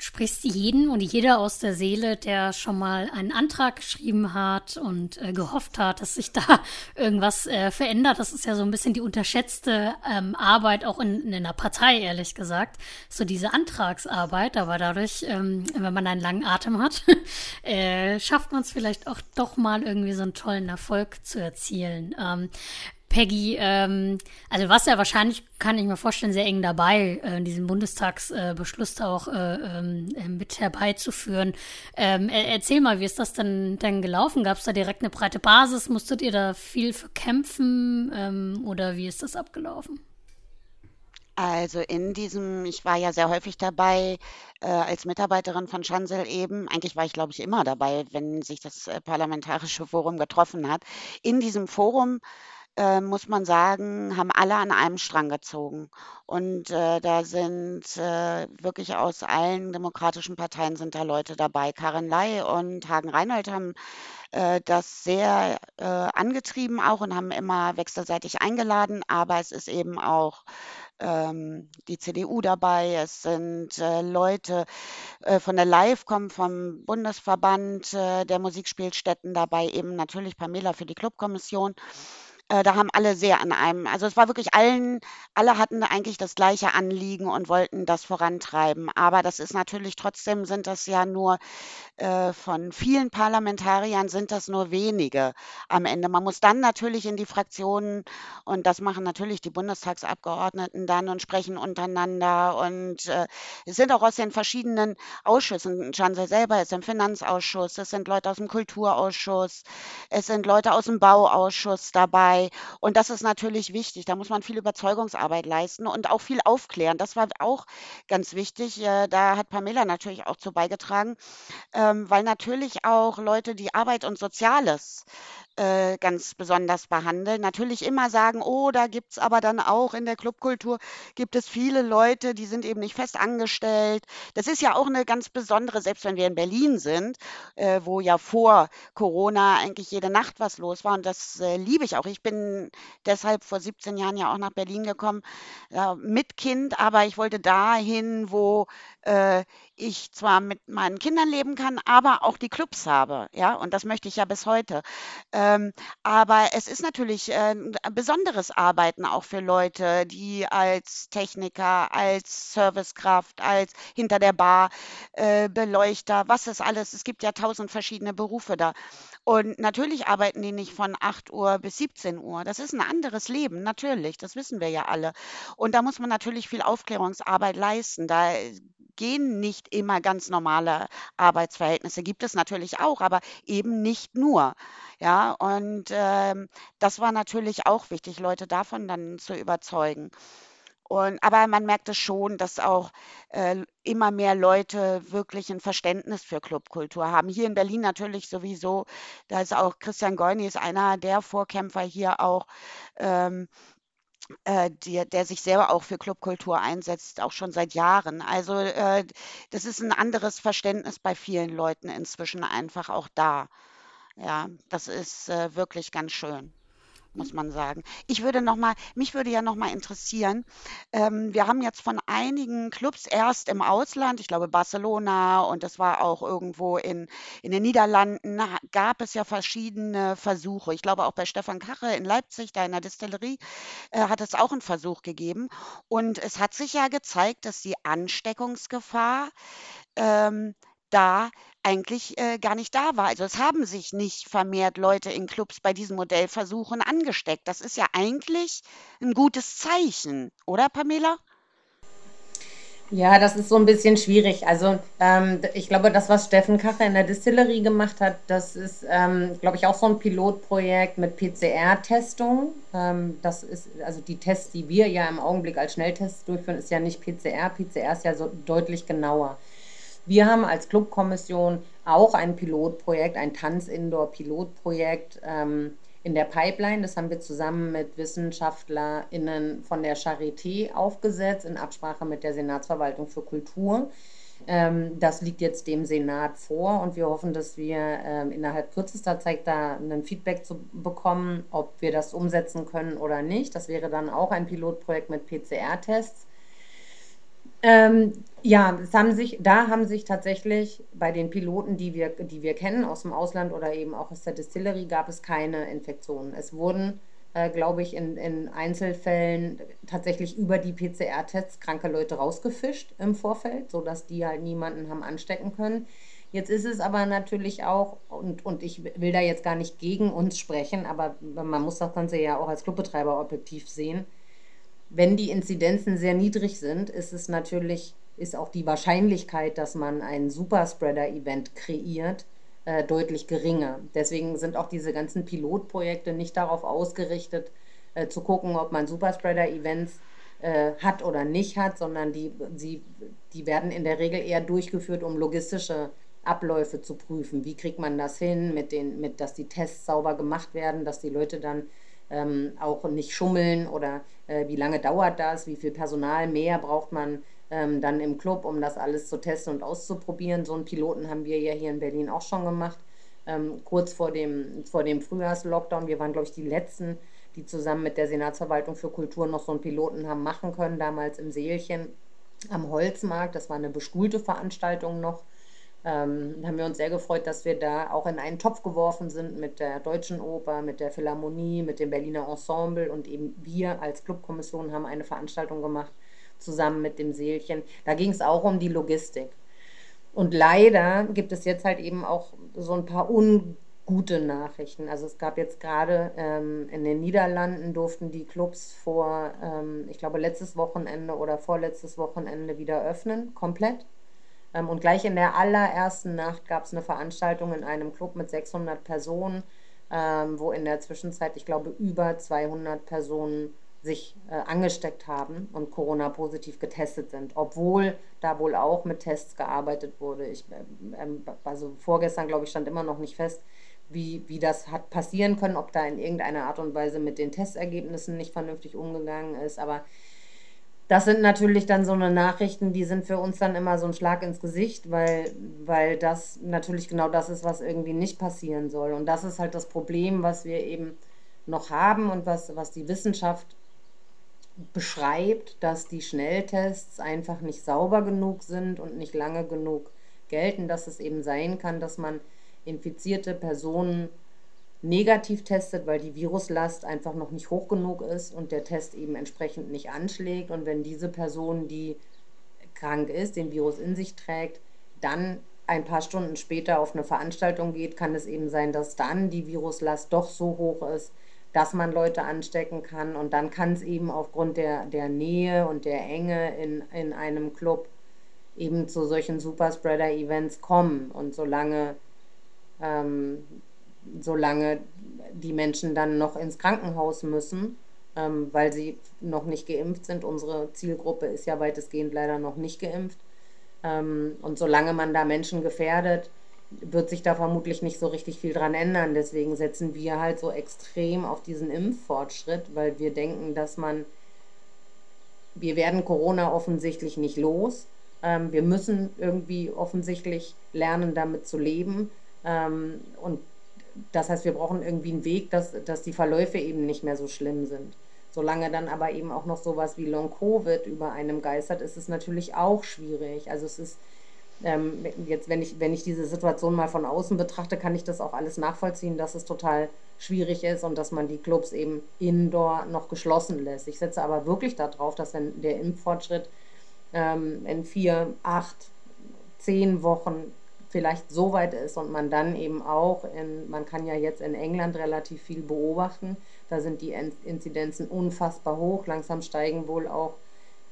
Speaker 2: sprichst jeden und jeder aus der Seele, der schon mal einen Antrag geschrieben hat und äh, gehofft hat, dass sich da irgendwas äh, verändert. Das ist ja so ein bisschen die unterschätzte ähm, Arbeit auch in, in einer Partei, ehrlich gesagt. So diese Antragsarbeit, aber dadurch, ähm, wenn man einen langen Atem hat, äh, schafft man es vielleicht auch doch mal irgendwie so einen tollen Erfolg zu erzielen. Ähm, Peggy, ähm, also was ja wahrscheinlich, kann ich mir vorstellen, sehr eng dabei, äh, diesen Bundestagsbeschluss äh, auch äh, ähm, äh, mit herbeizuführen. Ähm, erzähl mal, wie ist das denn, denn gelaufen? Gab es da direkt eine breite Basis? Musstet ihr da viel für kämpfen ähm, oder wie ist das abgelaufen?
Speaker 3: Also in diesem, ich war ja sehr häufig dabei äh, als Mitarbeiterin von Chancel eben. Eigentlich war ich, glaube ich, immer dabei, wenn sich das äh, Parlamentarische Forum getroffen hat. In diesem Forum äh, muss man sagen, haben alle an einem Strang gezogen. Und äh, da sind äh, wirklich aus allen demokratischen Parteien sind da Leute dabei. Karin Ley und Hagen Reinhold haben äh, das sehr äh, angetrieben auch und haben immer wechselseitig eingeladen. Aber es ist eben auch ähm, die CDU dabei, es sind äh, Leute äh, von der Live, kommen vom Bundesverband äh, der Musikspielstätten dabei, eben natürlich Pamela für die Clubkommission. Äh, da haben alle sehr an einem, also es war wirklich allen, alle hatten eigentlich das gleiche Anliegen und wollten das vorantreiben. Aber das ist natürlich trotzdem sind das ja nur äh, von vielen Parlamentariern sind das nur wenige am Ende. Man muss dann natürlich in die Fraktionen und das machen natürlich die Bundestagsabgeordneten dann und sprechen untereinander und äh, es sind auch aus den verschiedenen Ausschüssen. Chancel selber ist im Finanzausschuss, es sind Leute aus dem Kulturausschuss, es sind Leute aus dem Bauausschuss dabei dabei. Und das ist natürlich wichtig. Da muss man viel Überzeugungsarbeit leisten und auch viel aufklären. Das war auch ganz wichtig. Äh, da hat Pamela natürlich auch zu beigetragen, ähm, weil natürlich auch Leute, die Arbeit und Soziales äh, ganz besonders behandeln. Natürlich immer sagen, oh, da gibt es aber dann auch in der Clubkultur gibt es viele Leute, die sind eben nicht fest angestellt. Das ist ja auch eine ganz besondere, selbst wenn wir in Berlin sind, äh, wo ja vor Corona eigentlich jede Nacht was los war. Und das äh, liebe ich auch. Ich bin deshalb vor 17 Jahren ja auch nach Berlin gekommen, äh, mit Kind, aber ich wollte dahin, wo äh, ich zwar mit meinen Kindern leben kann, aber auch die Clubs habe, ja, und das möchte ich ja bis heute. Ähm, aber es ist natürlich äh, ein besonderes Arbeiten auch für Leute, die als Techniker, als Servicekraft, als hinter der Bar, äh, Beleuchter, was ist alles, es gibt ja tausend verschiedene Berufe da. Und natürlich arbeiten die nicht von 8 Uhr bis 17 Uhr. Das ist ein anderes Leben, natürlich, das wissen wir ja alle. Und da muss man natürlich viel Aufklärungsarbeit leisten. Da gehen nicht immer ganz normale Arbeitsverhältnisse. Gibt es natürlich auch, aber eben nicht nur. Ja, und ähm, das war natürlich auch wichtig, Leute davon dann zu überzeugen. Und, aber man merkt es schon, dass auch äh, immer mehr Leute wirklich ein Verständnis für Clubkultur haben. Hier in Berlin natürlich sowieso. Da ist auch Christian Goini ist einer der Vorkämpfer hier auch. Ähm, äh, der, der sich selber auch für Clubkultur einsetzt, auch schon seit Jahren. Also äh, das ist ein anderes Verständnis bei vielen Leuten inzwischen einfach auch da. Ja, das ist äh, wirklich ganz schön muss man sagen. Ich würde noch mal, mich würde ja noch mal interessieren, ähm, wir haben jetzt von einigen Clubs erst im Ausland, ich glaube Barcelona und das war auch irgendwo in, in den Niederlanden, gab es ja verschiedene Versuche. Ich glaube auch bei Stefan Kache in Leipzig, da in der Distillerie, äh, hat es auch einen Versuch gegeben. Und es hat sich ja gezeigt, dass die Ansteckungsgefahr ähm, da eigentlich äh, gar nicht da war. Also es haben sich nicht vermehrt Leute in Clubs bei diesen Modellversuchen angesteckt. Das ist ja eigentlich ein gutes Zeichen, oder Pamela?
Speaker 4: Ja, das ist so ein bisschen schwierig. Also ähm, ich glaube, das, was Steffen Kache in der Distillerie gemacht hat, das ist, ähm, glaube ich, auch so ein Pilotprojekt mit PCR-Testung. Ähm, das ist, also die Tests, die wir ja im Augenblick als Schnelltests durchführen, ist ja nicht PCR. PCR ist ja so deutlich genauer. Wir haben als Clubkommission auch ein Pilotprojekt, ein Tanz-Indoor-Pilotprojekt. Ähm, in der Pipeline. Das haben wir zusammen mit WissenschaftlerInnen von der Charité aufgesetzt, in Absprache mit der Senatsverwaltung für Kultur. Ähm, das liegt jetzt dem Senat vor und wir hoffen, dass wir ähm, innerhalb kürzester Zeit da ein Feedback zu bekommen, ob wir das umsetzen können oder nicht. Das wäre dann auch ein Pilotprojekt mit PCR-Tests. Ähm, ja, haben sich, da haben sich tatsächlich bei den Piloten, die wir, die wir kennen aus dem Ausland oder eben auch aus der Distillerie, gab es keine Infektionen. Es wurden, äh, glaube ich, in, in Einzelfällen tatsächlich über die PCR-Tests kranke Leute rausgefischt im Vorfeld, sodass die halt niemanden haben anstecken können. Jetzt ist es aber natürlich auch, und, und ich will da jetzt gar nicht gegen uns sprechen, aber man muss das Ganze ja auch als Clubbetreiber objektiv sehen wenn die Inzidenzen sehr niedrig sind, ist es natürlich, ist auch die Wahrscheinlichkeit, dass man ein Superspreader-Event kreiert, äh, deutlich geringer. Deswegen sind auch diese ganzen Pilotprojekte nicht darauf ausgerichtet, äh, zu gucken, ob man Superspreader-Events äh, hat oder nicht hat, sondern die, sie, die werden in der Regel eher durchgeführt, um logistische Abläufe zu prüfen. Wie kriegt man das hin, mit den, mit, dass die Tests sauber gemacht werden, dass die Leute dann ähm, auch nicht schummeln oder äh, wie lange dauert das, wie viel Personal mehr braucht man ähm, dann im Club, um das alles zu testen und auszuprobieren. So einen Piloten haben wir ja hier in Berlin auch schon gemacht, ähm, kurz vor dem, vor dem Frühjahrslockdown. Wir waren, glaube ich, die Letzten, die zusammen mit der Senatsverwaltung für Kultur noch so einen Piloten haben machen können, damals im Seelchen am Holzmarkt. Das war eine bestuhlte Veranstaltung noch ähm, haben wir uns sehr gefreut, dass wir da auch in einen Topf geworfen sind mit der Deutschen Oper, mit der Philharmonie, mit dem Berliner Ensemble und eben wir als Clubkommission haben eine Veranstaltung gemacht zusammen mit dem Seelchen. Da ging es auch um die Logistik. Und leider gibt es jetzt halt eben auch so ein paar ungute Nachrichten. Also es gab jetzt gerade ähm, in den Niederlanden durften die Clubs vor, ähm, ich glaube, letztes Wochenende oder vorletztes Wochenende wieder öffnen, komplett. Ähm, und gleich in der allerersten Nacht gab es eine Veranstaltung in einem Club mit 600 Personen, ähm, wo in der Zwischenzeit, ich glaube, über 200 Personen sich äh, angesteckt haben und Corona-positiv getestet sind, obwohl da wohl auch mit Tests gearbeitet wurde. Ich, ähm, also vorgestern, glaube ich, stand immer noch nicht fest, wie, wie das hat passieren können, ob da in irgendeiner Art und Weise mit den Testergebnissen nicht vernünftig umgegangen ist. Aber das sind natürlich dann so eine Nachrichten, die sind für uns dann immer so ein Schlag ins Gesicht, weil, weil das natürlich genau das ist, was irgendwie nicht passieren soll. Und das ist halt das Problem, was wir eben noch haben und was, was die Wissenschaft beschreibt, dass die Schnelltests einfach nicht sauber genug sind und nicht lange genug gelten, dass es eben sein kann, dass man infizierte Personen negativ testet, weil die Viruslast einfach noch nicht hoch genug ist und der Test eben entsprechend nicht anschlägt. Und wenn diese Person, die krank ist, den Virus in sich trägt, dann ein paar Stunden später auf eine Veranstaltung geht, kann es eben sein, dass dann die Viruslast doch so hoch ist, dass man Leute anstecken kann. Und dann kann es eben aufgrund der, der Nähe und der Enge in, in einem Club eben zu solchen Superspreader-Events kommen. Und solange ähm, solange die Menschen dann noch ins Krankenhaus müssen, ähm, weil sie noch nicht geimpft sind. Unsere Zielgruppe ist ja weitestgehend leider noch nicht geimpft. Ähm, und solange man da Menschen gefährdet, wird sich da vermutlich nicht so richtig viel dran ändern. Deswegen setzen wir halt so extrem auf diesen Impffortschritt, weil wir denken, dass man, wir werden Corona offensichtlich nicht los. Ähm, wir müssen irgendwie offensichtlich lernen, damit zu leben. Ähm, und das heißt, wir brauchen irgendwie einen Weg, dass, dass die Verläufe eben nicht mehr so schlimm sind. Solange dann aber eben auch noch sowas wie Long-Covid über einem geistert, ist es natürlich auch schwierig. Also es ist ähm, jetzt, wenn ich, wenn ich diese Situation mal von außen betrachte, kann ich das auch alles nachvollziehen, dass es total schwierig ist und dass man die Clubs eben indoor noch geschlossen lässt. Ich setze aber wirklich darauf, dass wenn der Impffortschritt ähm, in vier, acht, zehn Wochen vielleicht so weit ist und man dann eben auch, in, man kann ja jetzt in England relativ viel beobachten, da sind die Inzidenzen unfassbar hoch, langsam steigen wohl auch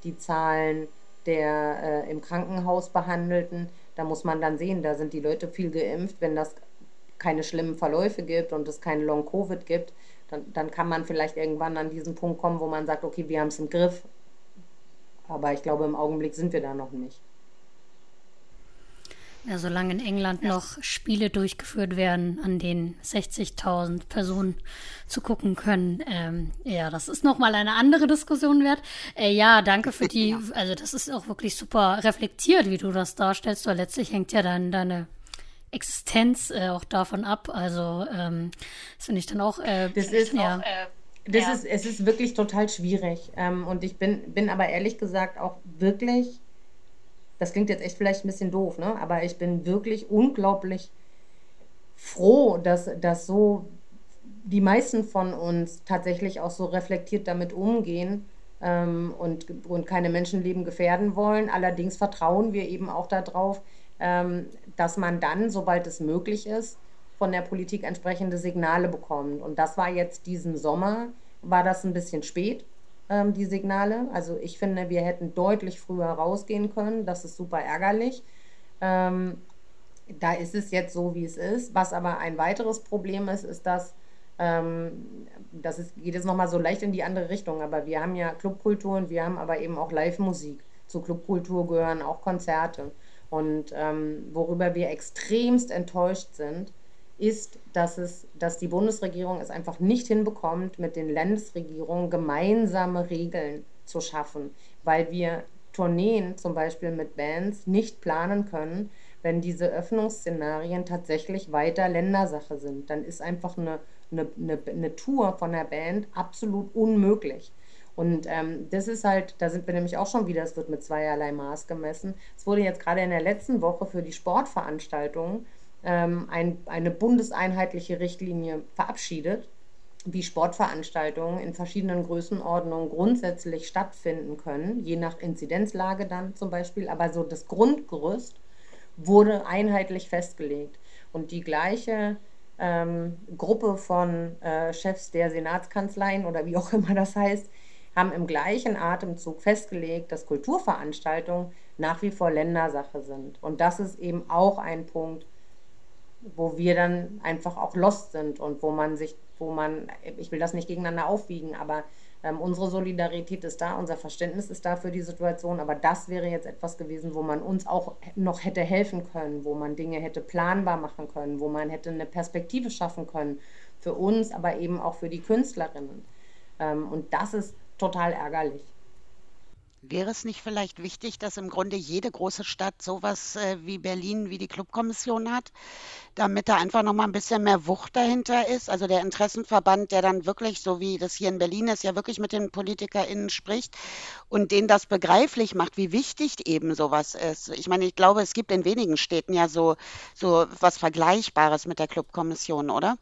Speaker 4: die Zahlen der äh, im Krankenhaus Behandelten. Da muss man dann sehen, da sind die Leute viel geimpft. Wenn das keine schlimmen Verläufe gibt und es kein Long-Covid gibt, dann, dann kann man vielleicht irgendwann an diesen Punkt kommen, wo man sagt, okay, wir haben es im Griff. Aber ich glaube, im Augenblick sind wir da noch nicht.
Speaker 2: Ja, solange in England ja. noch Spiele durchgeführt werden, an denen 60.000 Personen zugucken können. Ähm, ja, das ist nochmal eine andere Diskussion wert. Äh, ja, danke für die, also das ist auch wirklich super reflektiert, wie du das darstellst, weil letztlich hängt ja dann deine Existenz äh, auch davon ab. Also ähm, das finde ich dann auch. Äh,
Speaker 4: das ist ja. Auch, äh, das ja. ist, es ist wirklich total schwierig. Ähm, und ich bin, bin aber ehrlich gesagt auch wirklich das klingt jetzt echt vielleicht ein bisschen doof, ne? aber ich bin wirklich unglaublich froh, dass, dass so die meisten von uns tatsächlich auch so reflektiert damit umgehen ähm, und, und keine Menschenleben gefährden wollen. Allerdings vertrauen wir eben auch darauf, ähm, dass man dann, sobald es möglich ist, von der Politik entsprechende Signale bekommt. Und das war jetzt diesen Sommer, war das ein bisschen spät ähm, die Signale. Also ich finde, wir hätten deutlich früher rausgehen können. Das ist super ärgerlich. Ähm, da ist es jetzt so, wie es ist. Was aber ein weiteres Problem ist, ist, dass ähm, das ist, geht jetzt nochmal so leicht in die andere Richtung, aber wir haben ja Clubkultur und wir haben aber eben auch Live-Musik. Zur Clubkultur gehören auch Konzerte. Und ähm, worüber wir extremst enttäuscht sind, ist, dass, es, dass die Bundesregierung es einfach nicht hinbekommt, mit den Landesregierungen gemeinsame Regeln zu schaffen, weil wir Tourneen zum Beispiel mit Bands nicht planen können, wenn diese Öffnungsszenarien tatsächlich weiter Ländersache sind. Dann ist einfach eine, eine, eine, eine Tour von der Band absolut unmöglich. Und ähm, das ist halt, da sind wir nämlich auch schon wieder, es wird mit zweierlei Maß gemessen. Es wurde jetzt gerade in der letzten Woche für die Sportveranstaltungen ähm, ein, eine bundeseinheitliche Richtlinie verabschiedet, wie Sportveranstaltungen in verschiedenen Größenordnungen grundsätzlich stattfinden können, je nach Inzidenzlage dann zum Beispiel. Aber so das Grundgerüst wurde einheitlich festgelegt. Und die gleiche ähm, Gruppe von äh, Chefs der Senatskanzleien oder wie auch immer das heißt, haben im gleichen Atemzug festgelegt, dass Kulturveranstaltungen nach wie vor Ländersache sind. Und das ist eben auch ein Punkt, wo wir dann einfach auch lost sind und wo man sich, wo man, ich will das nicht gegeneinander aufwiegen, aber ähm, unsere Solidarität ist da, unser Verständnis ist da für die Situation, aber das wäre jetzt etwas gewesen, wo man uns auch noch hätte helfen können, wo man Dinge hätte planbar machen können, wo man hätte eine Perspektive schaffen können für uns, aber eben auch für die Künstlerinnen. Ähm, und das ist total ärgerlich.
Speaker 3: Wäre es nicht vielleicht wichtig, dass im Grunde jede große Stadt sowas äh, wie Berlin, wie die Clubkommission hat, damit da einfach noch mal ein bisschen mehr Wucht dahinter ist? Also der Interessenverband, der dann wirklich, so wie das hier in Berlin ist, ja wirklich mit den PolitikerInnen spricht und denen das begreiflich macht, wie wichtig eben sowas ist. Ich meine, ich glaube, es gibt in wenigen Städten ja so, so was Vergleichbares mit der Clubkommission, oder?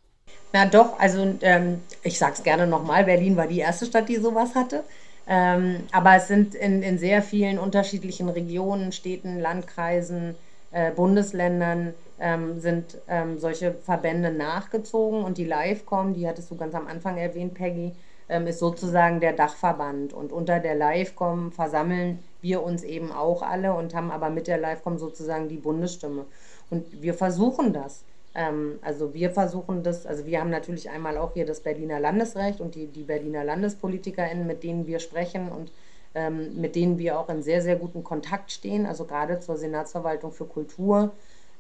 Speaker 4: Na doch, also ähm, ich sage es gerne nochmal, Berlin war die erste Stadt, die sowas hatte. Ähm, aber es sind in, in sehr vielen unterschiedlichen Regionen, Städten, Landkreisen, äh, Bundesländern ähm, sind ähm, solche Verbände nachgezogen und die Livecom, die hattest du ganz am Anfang erwähnt, Peggy, ähm, ist sozusagen der Dachverband und unter der Livecom versammeln wir uns eben auch alle und haben aber mit der Livecom sozusagen die Bundesstimme. Und wir versuchen das. Ähm, also wir versuchen das, also wir haben natürlich einmal auch hier das Berliner Landesrecht und die, die Berliner LandespolitikerInnen, mit denen wir sprechen und ähm, mit denen wir auch in sehr, sehr guten Kontakt stehen, also gerade zur Senatsverwaltung für Kultur.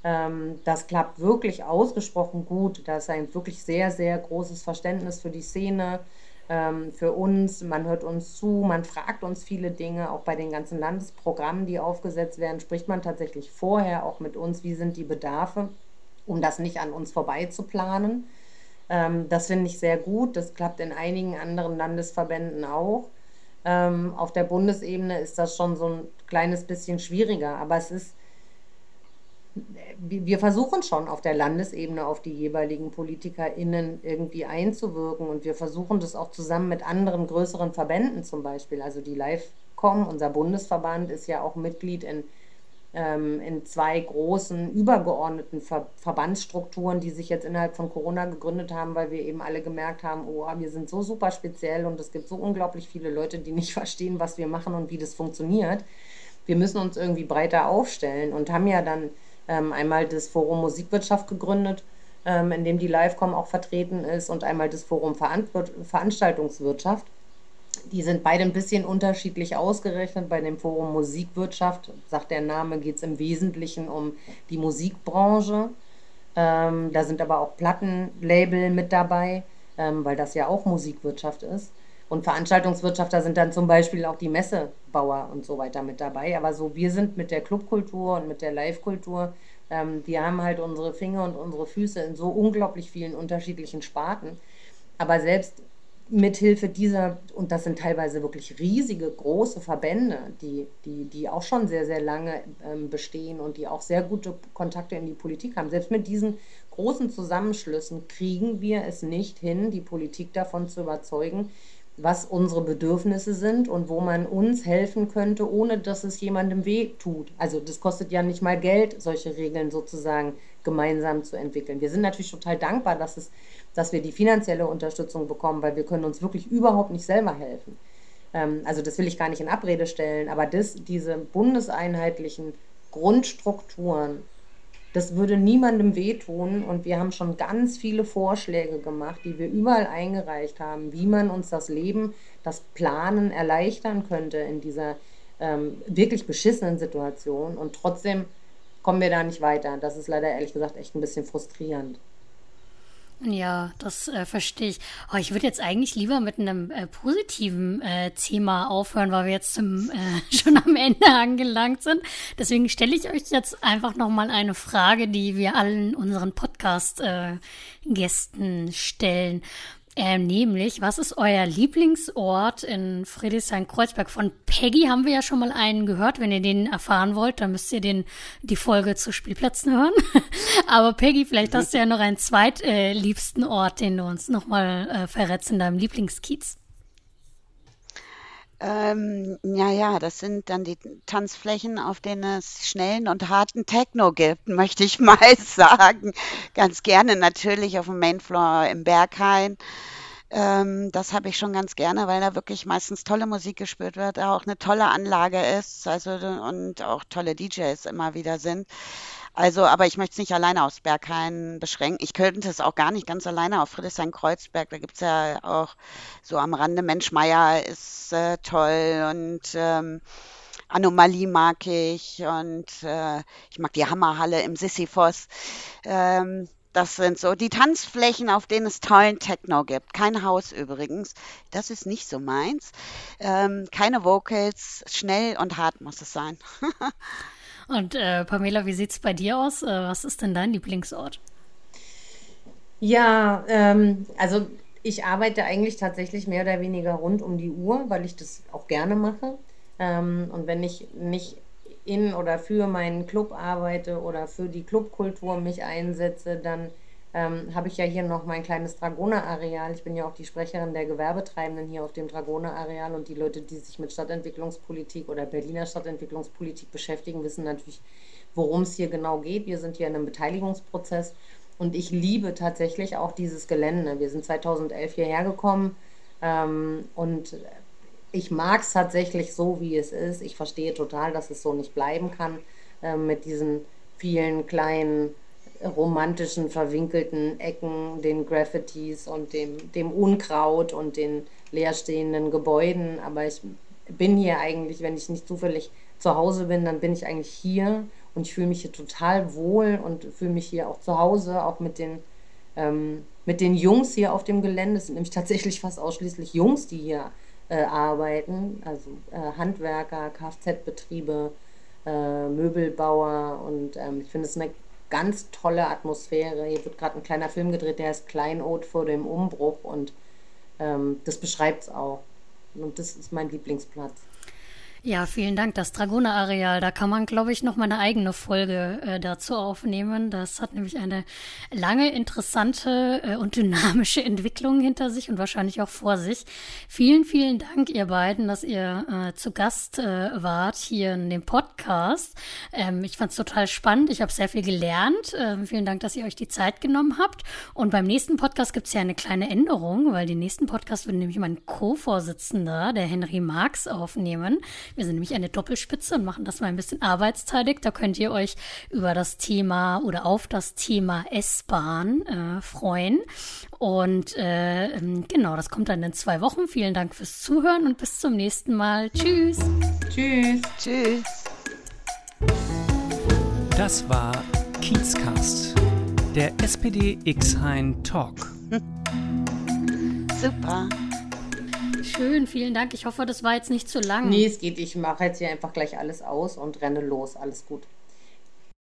Speaker 4: Ähm, das klappt wirklich ausgesprochen gut. Da ist ein wirklich sehr, sehr großes Verständnis für die Szene, ähm, für uns. Man hört uns zu, man fragt uns viele Dinge. Auch bei den ganzen Landesprogrammen, die aufgesetzt werden, spricht man tatsächlich vorher auch mit uns, wie sind die Bedarfe um das nicht an uns vorbei zu planen. Ähm, das finde ich sehr gut. Das klappt in einigen anderen Landesverbänden auch. Ähm, auf der Bundesebene ist das schon so ein kleines bisschen schwieriger, aber es ist, wir versuchen schon auf der Landesebene auf die jeweiligen PolitikerInnen irgendwie einzuwirken und wir versuchen das auch zusammen mit anderen größeren Verbänden zum Beispiel. Also die LiveCom, unser Bundesverband, ist ja auch Mitglied in ähm, in zwei großen übergeordneten Ver Verbandsstrukturen, die sich jetzt innerhalb von Corona gegründet haben, weil wir eben alle gemerkt haben, oh, wir sind so super speziell und es gibt so unglaublich viele Leute, die nicht verstehen, was wir machen und wie das funktioniert. wir müssen uns irgendwie breiter aufstellen und haben ja dann ähm, einmal das Forum Musikwirtschaft gegründet, ähm, in dem die Livecom auch vertreten ist und einmal das Forum Veran Veranstaltungswirtschaft. Die sind beide ein bisschen unterschiedlich ausgerechnet. Bei dem Forum Musikwirtschaft, sagt der Name, geht es im Wesentlichen um die Musikbranche. Ähm, da sind aber auch Plattenlabel mit dabei, ähm, weil das ja auch Musikwirtschaft ist. Und Veranstaltungswirtschaft, da sind dann zum Beispiel auch die Messebauer und so weiter mit dabei. Aber so, wir sind mit der Clubkultur und mit der Live-Kultur, ähm, wir haben halt unsere Finger und unsere Füße in so unglaublich vielen unterschiedlichen Sparten. Aber selbst mithilfe dieser, und das sind teilweise wirklich riesige, große Verbände, die, die, die auch schon sehr, sehr lange ähm, bestehen und die auch sehr gute Kontakte in die Politik haben. Selbst mit diesen großen Zusammenschlüssen kriegen wir es nicht hin, die Politik davon zu überzeugen, was unsere Bedürfnisse sind und wo man uns helfen könnte, ohne dass es jemandem weh tut. Also das kostet ja nicht mal Geld, solche Regeln sozusagen gemeinsam zu entwickeln. Wir sind natürlich total dankbar, dass, es, dass wir die finanzielle Unterstützung bekommen, weil wir können uns wirklich überhaupt nicht selber helfen. Ähm, also das will ich gar nicht in Abrede stellen, aber das, diese bundeseinheitlichen Grundstrukturen, das würde niemandem wehtun und wir haben schon ganz viele Vorschläge gemacht, die wir überall eingereicht haben, wie man uns das Leben, das Planen erleichtern könnte in dieser ähm, wirklich beschissenen Situation und trotzdem kommen wir da nicht weiter. Das ist leider ehrlich gesagt echt ein bisschen frustrierend.
Speaker 2: Ja, das äh, verstehe ich. Oh, ich würde jetzt eigentlich lieber mit einem äh, positiven äh, Thema aufhören, weil wir jetzt zum, äh, schon am Ende angelangt sind. Deswegen stelle ich euch jetzt einfach nochmal eine Frage, die wir allen unseren Podcast-Gästen äh, stellen. Ähm, nämlich, was ist euer Lieblingsort in Friedrichshain-Kreuzberg? Von Peggy haben wir ja schon mal einen gehört. Wenn ihr den erfahren wollt, dann müsst ihr den, die Folge zu Spielplätzen hören. Aber Peggy, vielleicht hast du ja noch einen zweitliebsten äh, Ort, den du uns nochmal äh, verrätst in deinem Lieblingskiez.
Speaker 3: Ähm, ja, ja, das sind dann die Tanzflächen, auf denen es schnellen und harten Techno gibt, möchte ich mal sagen. Ganz gerne natürlich auf dem Mainfloor im Berghain. Ähm, das habe ich schon ganz gerne, weil da wirklich meistens tolle Musik gespielt wird, auch eine tolle Anlage ist, also und auch tolle DJs immer wieder sind. Also, aber ich möchte es nicht alleine aufs Berghain beschränken. Ich könnte es auch gar nicht ganz alleine auf Friedrichshain-Kreuzberg. Da gibt es ja auch so am Rande Menschmeier ist äh, toll und ähm, Anomalie mag ich und äh, ich mag die Hammerhalle im Sisyphos. Ähm, das sind so die Tanzflächen, auf denen es tollen Techno gibt. Kein Haus übrigens. Das ist nicht so meins. Ähm, keine Vocals. Schnell und hart muss es sein.
Speaker 2: Und äh, Pamela, wie sieht es bei dir aus? Äh, was ist denn dein Lieblingsort?
Speaker 4: Ja, ähm, also ich arbeite eigentlich tatsächlich mehr oder weniger rund um die Uhr, weil ich das auch gerne mache. Ähm, und wenn ich nicht in oder für meinen Club arbeite oder für die Clubkultur mich einsetze, dann ähm, habe ich ja hier noch mein kleines Dragoner-Areal. Ich bin ja auch die Sprecherin der Gewerbetreibenden hier auf dem Dragoner-Areal und die Leute, die sich mit Stadtentwicklungspolitik oder Berliner Stadtentwicklungspolitik beschäftigen, wissen natürlich, worum es hier genau geht. Wir sind hier in einem Beteiligungsprozess und ich liebe tatsächlich auch dieses Gelände. Wir sind 2011 hierher gekommen ähm, und ich mag es tatsächlich so, wie es ist. Ich verstehe total, dass es so nicht bleiben kann äh, mit diesen vielen kleinen romantischen, verwinkelten Ecken, den Graffitis und dem, dem Unkraut und den leerstehenden Gebäuden. Aber ich bin hier eigentlich, wenn ich nicht zufällig zu Hause bin, dann bin ich eigentlich hier und ich fühle mich hier total wohl und fühle mich hier auch zu Hause, auch mit den, ähm, mit den Jungs hier auf dem Gelände. Es sind nämlich tatsächlich fast ausschließlich Jungs, die hier äh, arbeiten, also äh, Handwerker, Kfz-Betriebe, äh, Möbelbauer und ähm, ich finde es eine ganz tolle Atmosphäre. Hier wird gerade ein kleiner Film gedreht, der heißt Kleinod vor dem Umbruch und ähm, das beschreibt es auch. Und das ist mein Lieblingsplatz.
Speaker 2: Ja, vielen Dank. Das Dragoner-Areal, da kann man, glaube ich, noch mal eine eigene Folge äh, dazu aufnehmen. Das hat nämlich eine lange, interessante äh, und dynamische Entwicklung hinter sich und wahrscheinlich auch vor sich. Vielen, vielen Dank, ihr beiden, dass ihr äh, zu Gast äh, wart hier in dem Podcast. Ähm, ich fand es total spannend. Ich habe sehr viel gelernt. Ähm, vielen Dank, dass ihr euch die Zeit genommen habt. Und beim nächsten Podcast gibt es ja eine kleine Änderung, weil den nächsten Podcast würde nämlich mein Co-Vorsitzender, der Henry Marx, aufnehmen. Wir sind nämlich eine Doppelspitze und machen das mal ein bisschen arbeitsteilig. Da könnt ihr euch über das Thema oder auf das Thema S-Bahn äh, freuen. Und äh, ähm, genau, das kommt dann in zwei Wochen. Vielen Dank fürs Zuhören und bis zum nächsten Mal. Tschüss.
Speaker 4: Tschüss.
Speaker 3: Tschüss.
Speaker 1: Das war Kiezcast, der SPD X-Hein Talk.
Speaker 3: Super.
Speaker 2: Schön, vielen Dank. Ich hoffe, das war jetzt nicht zu lang.
Speaker 4: Nee, es geht. Ich mache jetzt hier einfach gleich alles aus und renne los. Alles gut.